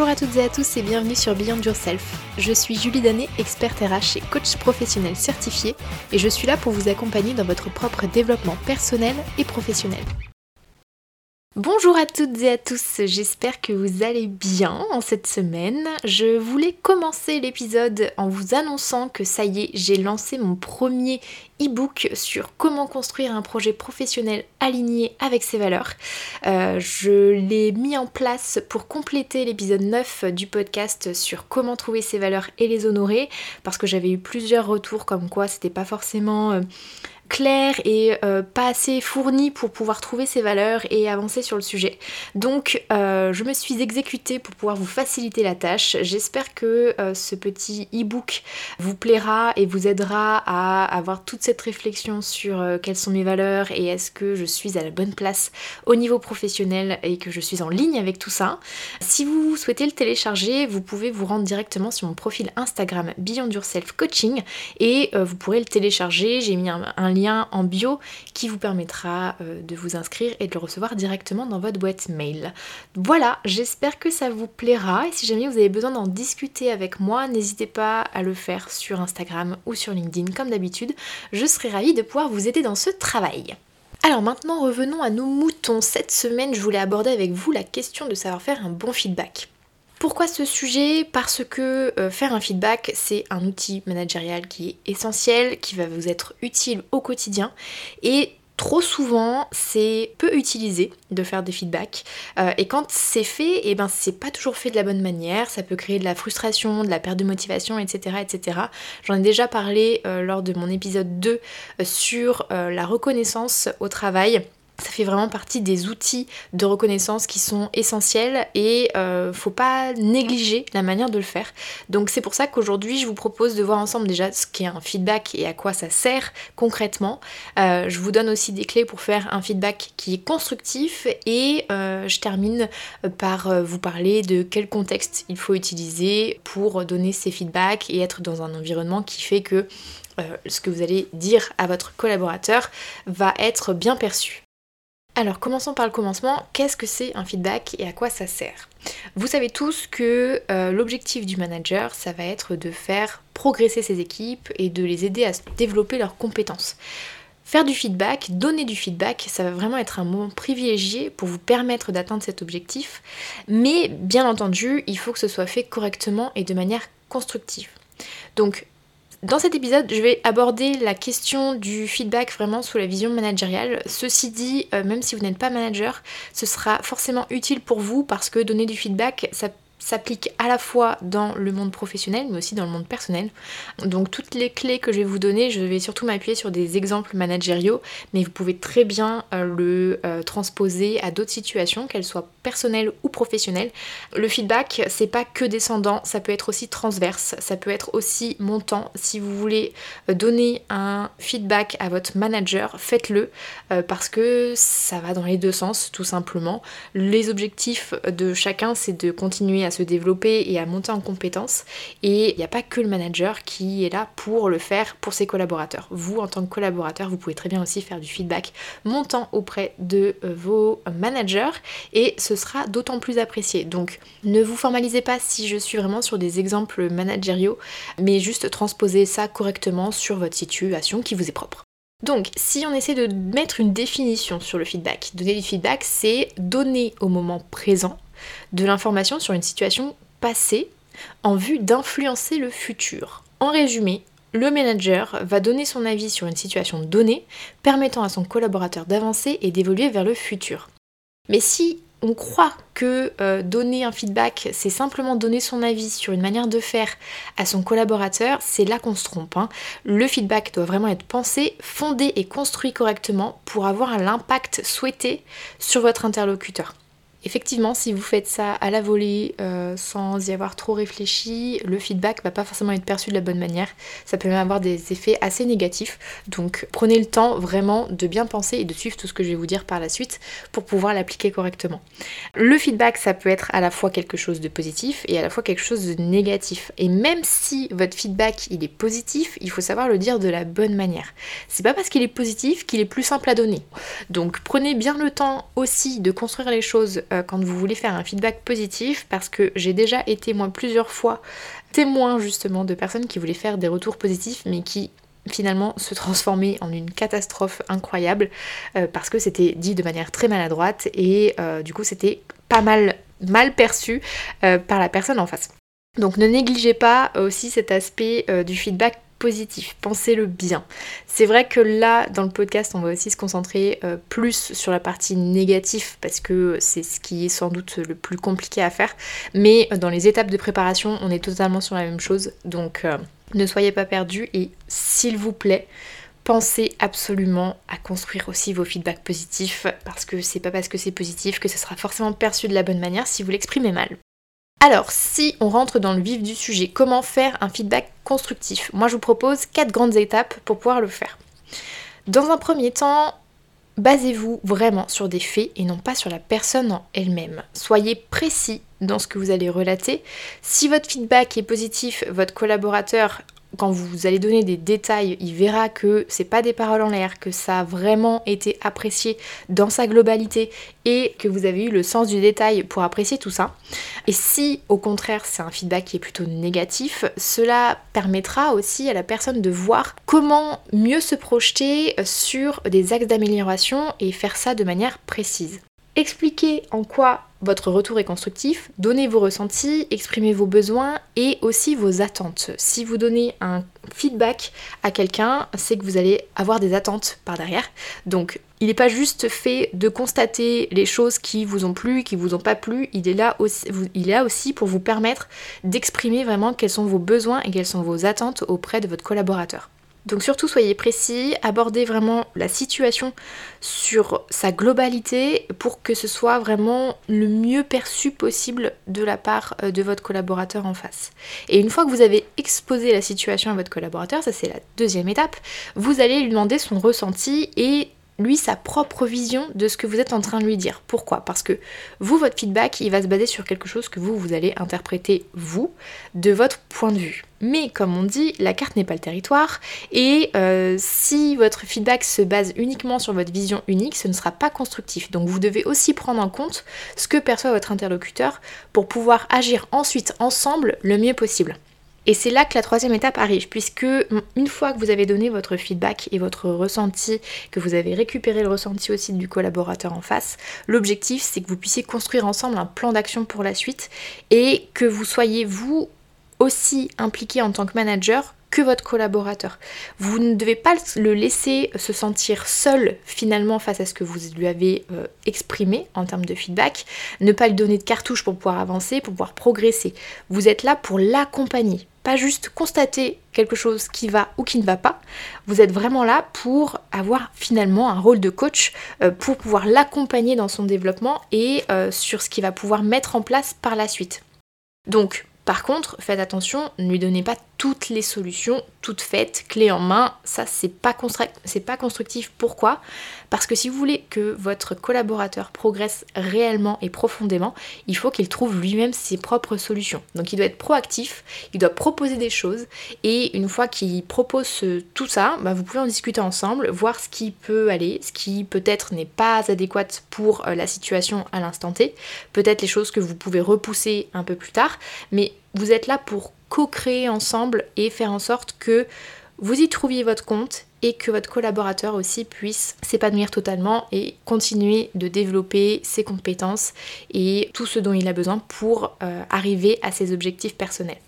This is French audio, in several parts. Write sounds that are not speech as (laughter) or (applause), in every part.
Bonjour à toutes et à tous et bienvenue sur Beyond Yourself. Je suis Julie Danet, experte RH et coach professionnel certifié et je suis là pour vous accompagner dans votre propre développement personnel et professionnel. Bonjour à toutes et à tous, j'espère que vous allez bien en cette semaine. Je voulais commencer l'épisode en vous annonçant que ça y est, j'ai lancé mon premier e-book sur comment construire un projet professionnel aligné avec ses valeurs. Euh, je l'ai mis en place pour compléter l'épisode 9 du podcast sur comment trouver ses valeurs et les honorer parce que j'avais eu plusieurs retours comme quoi c'était pas forcément... Euh, clair et euh, pas assez fourni pour pouvoir trouver ses valeurs et avancer sur le sujet. Donc euh, je me suis exécutée pour pouvoir vous faciliter la tâche. J'espère que euh, ce petit e-book vous plaira et vous aidera à avoir toute cette réflexion sur quelles sont mes valeurs et est-ce que je suis à la bonne place au niveau professionnel et que je suis en ligne avec tout ça. Si vous souhaitez le télécharger, vous pouvez vous rendre directement sur mon profil Instagram Beyond Yourself Coaching et vous pourrez le télécharger. J'ai mis un, un lien en bio qui vous permettra euh, de vous inscrire et de le recevoir directement dans votre boîte mail. Voilà, j'espère que ça vous plaira et si jamais vous avez besoin d'en discuter avec moi, n'hésitez pas à le faire sur Instagram ou sur LinkedIn comme d'habitude. Je serai ravie de pouvoir vous aider dans ce travail. Alors maintenant revenons à nos moutons. Cette semaine je voulais aborder avec vous la question de savoir faire un bon feedback. Pourquoi ce sujet? Parce que euh, faire un feedback, c'est un outil managérial qui est essentiel, qui va vous être utile au quotidien. Et trop souvent c'est peu utilisé de faire des feedbacks. Euh, et quand c'est fait et eh ben c'est pas toujours fait de la bonne manière. Ça peut créer de la frustration de la perte de motivation etc etc j'en ai déjà parlé euh, lors de mon épisode 2 sur la reconnaissance au travail ça fait vraiment partie des outils de reconnaissance qui sont essentiels et euh, faut pas négliger la manière de le faire. Donc c'est pour ça qu'aujourd'hui je vous propose de voir ensemble déjà ce qu'est un feedback et à quoi ça sert concrètement. Euh, je vous donne aussi des clés pour faire un feedback qui est constructif et euh, je termine par vous parler de quel contexte il faut utiliser pour donner ces feedbacks et être dans un environnement qui fait que ce que vous allez dire à votre collaborateur va être bien perçu. Alors commençons par le commencement, qu'est-ce que c'est un feedback et à quoi ça sert? Vous savez tous que euh, l'objectif du manager, ça va être de faire progresser ses équipes et de les aider à développer leurs compétences. Faire du feedback, donner du feedback, ça va vraiment être un moment privilégié pour vous permettre d'atteindre cet objectif, mais bien entendu, il faut que ce soit fait correctement et de manière constructive. Donc dans cet épisode, je vais aborder la question du feedback vraiment sous la vision managériale. Ceci dit, euh, même si vous n'êtes pas manager, ce sera forcément utile pour vous parce que donner du feedback, ça s'applique à la fois dans le monde professionnel mais aussi dans le monde personnel. Donc toutes les clés que je vais vous donner, je vais surtout m'appuyer sur des exemples managériaux, mais vous pouvez très bien euh, le euh, transposer à d'autres situations, qu'elles soient personnelles ou professionnelles. Le feedback, c'est pas que descendant, ça peut être aussi transverse, ça peut être aussi montant. Si vous voulez euh, donner un feedback à votre manager, faites-le parce que ça va dans les deux sens tout simplement. Les objectifs de chacun, c'est de continuer à se développer et à monter en compétences. Et il n'y a pas que le manager qui est là pour le faire pour ses collaborateurs. Vous, en tant que collaborateur, vous pouvez très bien aussi faire du feedback montant auprès de euh, vos managers et ce sera d'autant plus apprécié. Donc ne vous formalisez pas si je suis vraiment sur des exemples managériaux, mais juste transposez ça correctement sur votre situation qui vous est propre. Donc, si on essaie de mettre une définition sur le feedback, donner du feedback, c'est donner au moment présent de l'information sur une situation passée en vue d'influencer le futur. En résumé, le manager va donner son avis sur une situation donnée, permettant à son collaborateur d'avancer et d'évoluer vers le futur. Mais si on croit que euh, donner un feedback, c'est simplement donner son avis sur une manière de faire à son collaborateur, c'est là qu'on se trompe. Hein. Le feedback doit vraiment être pensé, fondé et construit correctement pour avoir l'impact souhaité sur votre interlocuteur. Effectivement, si vous faites ça à la volée, euh, sans y avoir trop réfléchi, le feedback va pas forcément être perçu de la bonne manière. Ça peut même avoir des effets assez négatifs. Donc prenez le temps vraiment de bien penser et de suivre tout ce que je vais vous dire par la suite pour pouvoir l'appliquer correctement. Le feedback, ça peut être à la fois quelque chose de positif et à la fois quelque chose de négatif. Et même si votre feedback il est positif, il faut savoir le dire de la bonne manière. C'est pas parce qu'il est positif qu'il est plus simple à donner. Donc prenez bien le temps aussi de construire les choses euh, quand vous voulez faire un feedback positif parce que j'ai déjà été moi plusieurs fois témoin justement de personnes qui voulaient faire des retours positifs mais qui finalement se transformaient en une catastrophe incroyable euh, parce que c'était dit de manière très maladroite et euh, du coup c'était pas mal mal perçu par la personne en face. Donc ne négligez pas aussi cet aspect du feedback positif, pensez-le bien. C'est vrai que là, dans le podcast, on va aussi se concentrer euh, plus sur la partie négative parce que c'est ce qui est sans doute le plus compliqué à faire. Mais euh, dans les étapes de préparation, on est totalement sur la même chose. Donc euh, ne soyez pas perdus et s'il vous plaît, pensez absolument à construire aussi vos feedbacks positifs parce que c'est pas parce que c'est positif que ce sera forcément perçu de la bonne manière si vous l'exprimez mal. Alors, si on rentre dans le vif du sujet, comment faire un feedback constructif? Moi, je vous propose quatre grandes étapes pour pouvoir le faire. Dans un premier temps, basez-vous vraiment sur des faits et non pas sur la personne en elle-même. Soyez précis dans ce que vous allez relater. Si votre feedback est positif, votre collaborateur quand vous allez donner des détails, il verra que c'est pas des paroles en l'air, que ça a vraiment été apprécié dans sa globalité et que vous avez eu le sens du détail pour apprécier tout ça. Et si au contraire c'est un feedback qui est plutôt négatif, cela permettra aussi à la personne de voir comment mieux se projeter sur des axes d'amélioration et faire ça de manière précise. Expliquez en quoi votre retour est constructif, donnez vos ressentis, exprimez vos besoins et aussi vos attentes. Si vous donnez un feedback à quelqu'un, c'est que vous allez avoir des attentes par derrière. Donc il n'est pas juste fait de constater les choses qui vous ont plu, qui vous ont pas plu, il est là aussi, il est là aussi pour vous permettre d'exprimer vraiment quels sont vos besoins et quelles sont vos attentes auprès de votre collaborateur. Donc surtout soyez précis, abordez vraiment la situation sur sa globalité pour que ce soit vraiment le mieux perçu possible de la part euh, de votre collaborateur en face. Et une fois que vous avez exposé la situation à votre collaborateur, ça c'est la deuxième étape, vous allez lui demander son ressenti et lui sa propre vision de ce que vous êtes en train de lui dire. Pourquoi? Parce que vous, votre feedback, il va se baser sur quelque chose que vous, vous allez interpréter, vous, de votre point de vue. Mais comme on dit, la carte n'est pas le territoire, et euh, si votre feedback se base uniquement sur votre vision unique, ce ne sera pas constructif. Donc vous devez aussi prendre en compte ce que perçoit votre interlocuteur pour pouvoir agir ensuite ensemble le mieux possible. Et c'est là que la troisième étape arrive, puisque une fois que vous avez donné votre feedback et votre ressenti, que vous avez récupéré le ressenti aussi du collaborateur en face, l'objectif c'est que vous puissiez construire ensemble un plan d'action pour la suite et que vous soyez vous aussi impliqué en tant que manager que votre collaborateur. Vous ne devez pas le laisser se sentir seul finalement face à ce que vous lui avez euh, exprimé en termes de feedback, ne pas lui donner de cartouche pour pouvoir avancer, pour pouvoir progresser. Vous êtes là pour l'accompagner, pas juste constater quelque chose qui va ou qui ne va pas. Vous êtes vraiment là pour avoir finalement un rôle de coach, euh, pour pouvoir l'accompagner dans son développement et euh, sur ce qu'il va pouvoir mettre en place par la suite. Donc, par contre, faites attention, ne lui donnez pas toutes les solutions toutes faites, clés en main. Ça, c'est pas, constructif. Pourquoi? Parce que si vous voulez que votre collaborateur progresse réellement et profondément, il faut qu'il trouve lui-même ses propres solutions. Donc il doit être proactif, il doit proposer des choses, et une fois qu'il propose tout ça, bah, vous pouvez en discuter ensemble, voir ce qui peut aller, ce qui peut-être n'est pas adéquat pour euh, la situation à l'instant T, peut-être les choses que vous pouvez repousser un peu plus tard, mais vous êtes là pour co-créer ensemble et faire en sorte que vous y trouviez votre compte et que votre collaborateur aussi puisse s'épanouir totalement et continuer de développer ses compétences et tout ce dont il a besoin pour euh, arriver à ses objectifs personnels.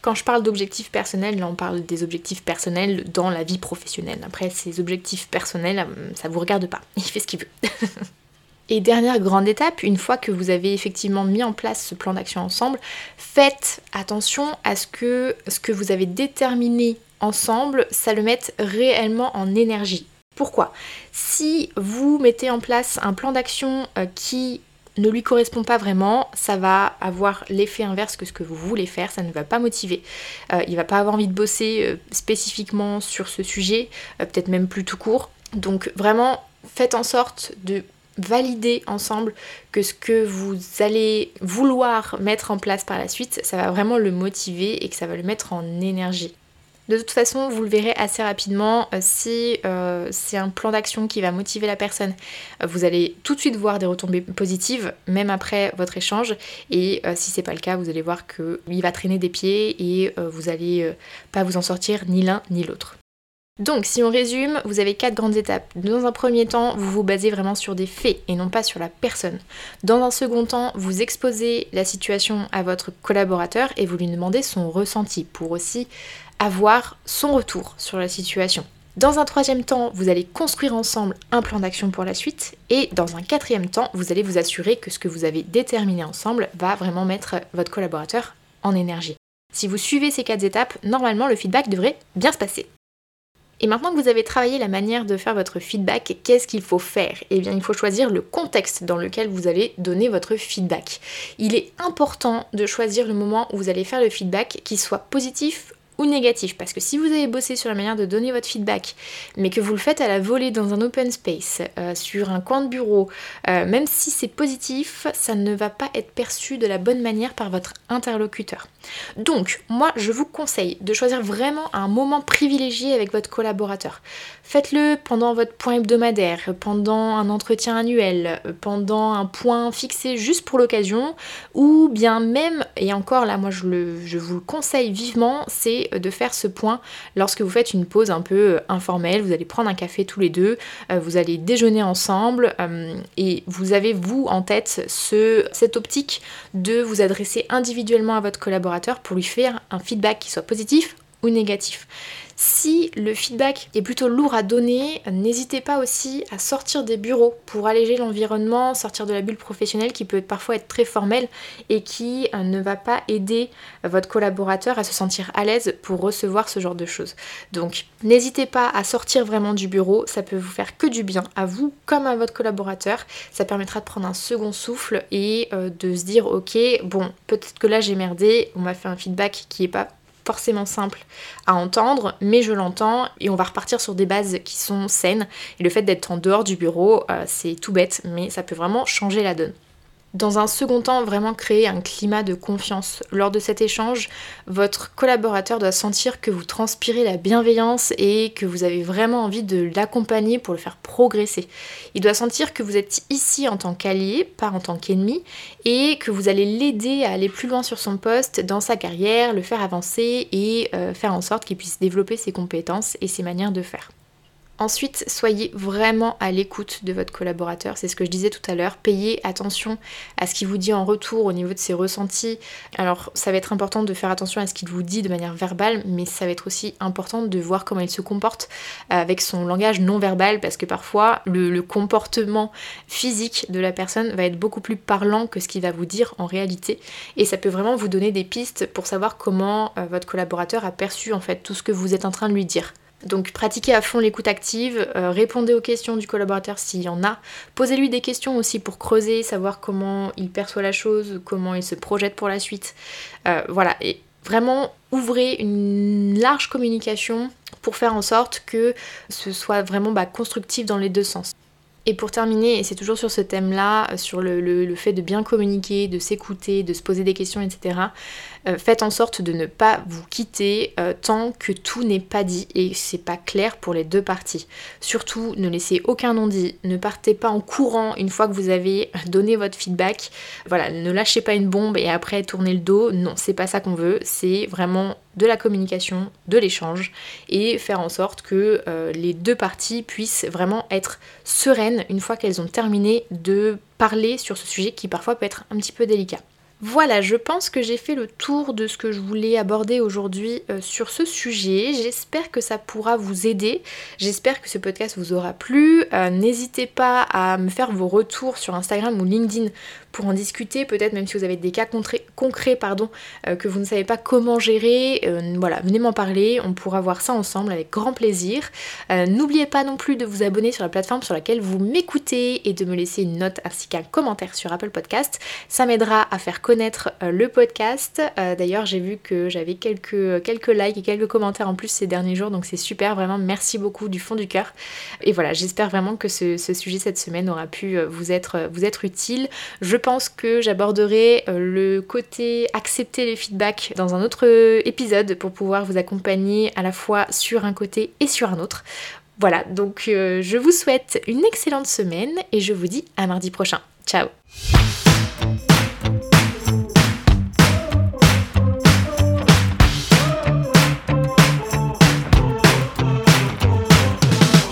Quand je parle d'objectifs personnels, là on parle des objectifs personnels dans la vie professionnelle. Après, ces objectifs personnels, euh, ça vous regarde pas. Il fait ce qu'il veut. (laughs) Et dernière grande étape, une fois que vous avez effectivement mis en place ce plan d'action ensemble, faites attention à ce que ce que vous avez déterminé ensemble, ça le mette réellement en énergie. Pourquoi? Si vous mettez en place un plan d'action euh, qui ne lui correspond pas vraiment, ça va avoir l'effet inverse que ce que vous voulez faire, ça ne va pas motiver. Euh, il va pas avoir envie de bosser euh, spécifiquement sur ce sujet, peut-être même plus tout court. Donc vraiment, faites en sorte de valider ensemble que ce que vous allez vouloir mettre en place par la suite, ça va vraiment le motiver et que ça va le mettre en énergie. De toute façon, vous le verrez assez rapidement, euh, si euh, c'est un plan d'action qui va motiver la personne, euh, vous allez tout de suite voir des retombées positives, même après votre échange. Et si c'est pas le cas, vous allez voir qu'il va traîner des pieds et vous allez pas vous en sortir ni l'un ni l'autre. Donc, si on résume, vous avez quatre grandes étapes. Dans un premier temps, vous vous basez vraiment sur des faits et non pas sur la personne. Dans un second temps, vous exposez la situation à votre collaborateur et vous lui demandez son ressenti pour aussi avoir son retour sur la situation. Dans un troisième temps, vous allez construire ensemble un plan d'action pour la suite. Et dans un quatrième temps, vous allez vous assurer que ce que vous avez déterminé ensemble va vraiment mettre votre collaborateur en énergie. Si vous suivez ces quatre étapes, normalement le feedback devrait bien se passer. Et maintenant que vous avez travaillé la manière de faire votre feedback, qu'est-ce qu'il faut faire? Eh bien, il faut choisir le contexte dans lequel vous allez donner votre feedback. Il est important de choisir le moment où vous allez faire le feedback qui soit positif ou négatif. Parce que si vous avez bossé sur la manière de donner votre feedback, mais que vous le faites à la volée dans un open space, euh, sur un coin de bureau, euh, même si c'est positif, ça ne va pas être perçu de la bonne manière par votre interlocuteur. Donc, moi, je vous conseille de choisir vraiment un moment privilégié avec votre collaborateur. Faites-le pendant votre point hebdomadaire, pendant un entretien annuel, pendant un point fixé juste pour l'occasion, ou bien même, et encore là, moi je, je vous le conseille vivement, c'est de faire ce point lorsque vous faites une pause un peu informelle. Vous allez prendre un café tous les deux, euh, vous allez déjeuner ensemble, euh, et vous avez vous en tête ce, cette optique de vous adresser individuellement à votre collaborateur pour lui faire un feedback qui soit positif ou négatif. Si le feedback est plutôt lourd à donner, n'hésitez pas aussi à sortir des bureaux pour alléger l'environnement, sortir de la bulle professionnelle qui peut parfois être très formelle et qui euh, ne va pas aider votre collaborateur à se sentir à l'aise pour recevoir ce genre de choses. Donc n'hésitez pas à sortir vraiment du bureau, ça peut vous faire que du bien à vous comme à votre collaborateur. Ça permettra de prendre un second souffle et euh, de se dire ok, bon, peut-être que là j'ai merdé, on m'a fait un feedback qui est pas forcément simple à entendre, mais je l'entends et on va repartir sur des bases qui sont saines. Et le fait d'être en dehors du bureau, euh, c'est tout bête, mais ça peut vraiment changer la donne. Dans un second temps, vraiment créer un climat de confiance. Lors de cet échange, votre collaborateur doit sentir que vous transpirez la bienveillance et que vous avez vraiment envie de l'accompagner pour le faire progresser. Il doit sentir que vous êtes ici en tant qu'allié, pas en tant qu'ennemi, et que vous allez l'aider à aller plus loin sur son poste, dans sa carrière, le faire avancer et euh, faire en sorte qu'il puisse développer ses compétences et ses manières de faire. Ensuite, soyez vraiment à l'écoute de votre collaborateur. C'est ce que je disais tout à l'heure. Payez attention à ce qu'il vous dit en retour au niveau de ses ressentis. Alors, ça va être important de faire attention à ce qu'il vous dit de manière verbale, mais ça va être aussi important de voir comment il se comporte avec son langage non verbal, parce que parfois, le, comportement physique de la personne va être beaucoup plus parlant que ce qu'il va vous dire en réalité. Et ça peut vraiment vous donner des pistes pour savoir comment euh, votre collaborateur a perçu en fait tout ce que vous êtes en train de lui dire. Donc pratiquez à fond l'écoute active, euh, répondez aux questions du collaborateur s'il y en a, posez-lui des questions aussi pour creuser, savoir comment il perçoit la chose, comment il se projette pour la suite. Euh, voilà, et vraiment ouvrez une large communication pour faire en sorte que ce soit vraiment bah, constructif dans les deux sens. Et pour terminer, et c'est toujours sur ce thème-là, euh, sur le, fait de bien communiquer, de s'écouter, de se poser des questions, etc., euh, faites en sorte de ne pas vous quitter euh, tant que tout n'est pas dit et c'est pas clair pour les deux parties. Surtout, ne laissez aucun non-dit, ne partez pas en courant une fois que vous avez (laughs) donné votre feedback. Voilà, ne lâchez pas une bombe et après tournez le dos. Non, c'est pas ça qu'on veut, c'est vraiment de la communication, de l'échange et faire en sorte que euh, les deux parties puissent vraiment être sereines une fois qu'elles ont terminé de parler sur ce sujet qui parfois peut être un petit peu délicat. Voilà, je pense que j'ai fait le tour de ce que je voulais aborder aujourd'hui euh, sur ce sujet. J'espère que ça pourra vous aider. J'espère que ce podcast vous aura plu. Euh, n'hésitez pas à me faire vos retours sur Instagram ou LinkedIn pour en discuter, peut-être même si vous avez des cas concrets, euh, que vous ne savez pas comment gérer, voilà, venez m'en parler, on pourra voir ça ensemble avec grand plaisir. N'oubliez pas non plus de vous abonner sur la plateforme sur laquelle vous m'écoutez et de me laisser une note ainsi qu'un commentaire sur Apple Podcast. Ça m'aidera à faire connaître connaître le podcast. D'ailleurs, j'ai vu que j'avais quelques, quelques likes et quelques commentaires en plus ces derniers jours, donc c'est super, vraiment merci beaucoup du fond du cœur. Et voilà, j'espère vraiment que ce, sujet cette semaine aura pu vous être, vous être utile. Je pense que j'aborderai le côté accepter les feedbacks dans un autre épisode pour pouvoir vous accompagner à la fois sur un côté et sur un autre. Voilà, donc euh, je vous souhaite une excellente semaine et je vous dis à mardi prochain. Ciao